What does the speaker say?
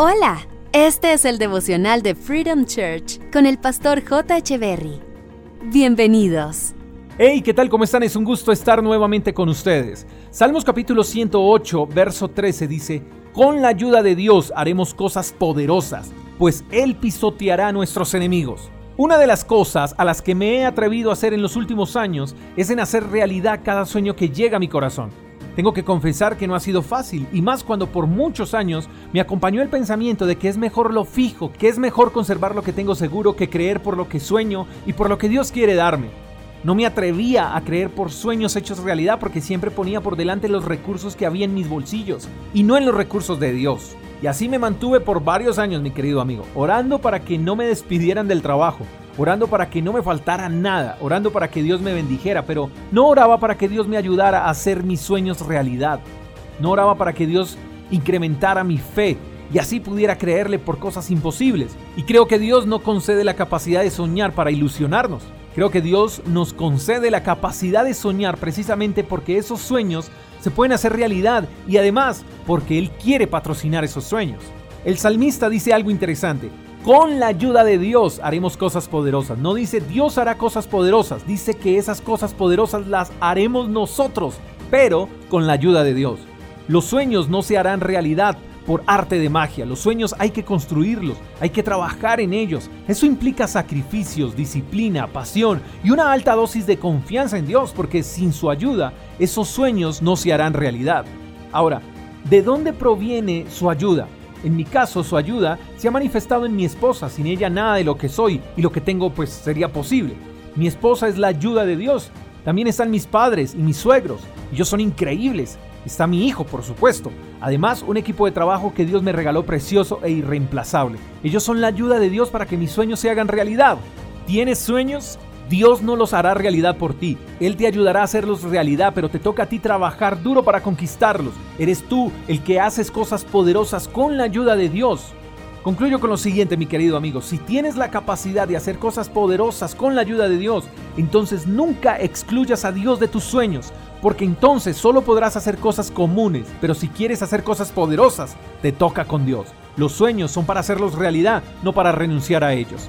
Hola, este es el devocional de Freedom Church con el pastor J. Berry. Bienvenidos. Hey, ¿qué tal? ¿Cómo están? Es un gusto estar nuevamente con ustedes. Salmos capítulo 108, verso 13 dice, Con la ayuda de Dios haremos cosas poderosas, pues Él pisoteará a nuestros enemigos. Una de las cosas a las que me he atrevido a hacer en los últimos años es en hacer realidad cada sueño que llega a mi corazón. Tengo que confesar que no ha sido fácil, y más cuando por muchos años me acompañó el pensamiento de que es mejor lo fijo, que es mejor conservar lo que tengo seguro que creer por lo que sueño y por lo que Dios quiere darme. No me atrevía a creer por sueños hechos realidad porque siempre ponía por delante los recursos que había en mis bolsillos y no en los recursos de Dios. Y así me mantuve por varios años, mi querido amigo, orando para que no me despidieran del trabajo, orando para que no me faltara nada, orando para que Dios me bendijera, pero no oraba para que Dios me ayudara a hacer mis sueños realidad. No oraba para que Dios incrementara mi fe y así pudiera creerle por cosas imposibles. Y creo que Dios no concede la capacidad de soñar para ilusionarnos. Creo que Dios nos concede la capacidad de soñar precisamente porque esos sueños se pueden hacer realidad y además porque Él quiere patrocinar esos sueños. El salmista dice algo interesante. Con la ayuda de Dios haremos cosas poderosas. No dice Dios hará cosas poderosas, dice que esas cosas poderosas las haremos nosotros, pero con la ayuda de Dios. Los sueños no se harán realidad por arte de magia. Los sueños hay que construirlos, hay que trabajar en ellos. Eso implica sacrificios, disciplina, pasión y una alta dosis de confianza en Dios, porque sin su ayuda esos sueños no se harán realidad. Ahora, ¿de dónde proviene su ayuda? En mi caso, su ayuda se ha manifestado en mi esposa. Sin ella nada de lo que soy y lo que tengo pues sería posible. Mi esposa es la ayuda de Dios. También están mis padres y mis suegros. Ellos son increíbles. Está mi hijo, por supuesto. Además, un equipo de trabajo que Dios me regaló precioso e irreemplazable. Ellos son la ayuda de Dios para que mis sueños se hagan realidad. ¿Tienes sueños? Dios no los hará realidad por ti. Él te ayudará a hacerlos realidad, pero te toca a ti trabajar duro para conquistarlos. Eres tú el que haces cosas poderosas con la ayuda de Dios. Concluyo con lo siguiente, mi querido amigo. Si tienes la capacidad de hacer cosas poderosas con la ayuda de Dios, entonces nunca excluyas a Dios de tus sueños, porque entonces solo podrás hacer cosas comunes, pero si quieres hacer cosas poderosas, te toca con Dios. Los sueños son para hacerlos realidad, no para renunciar a ellos.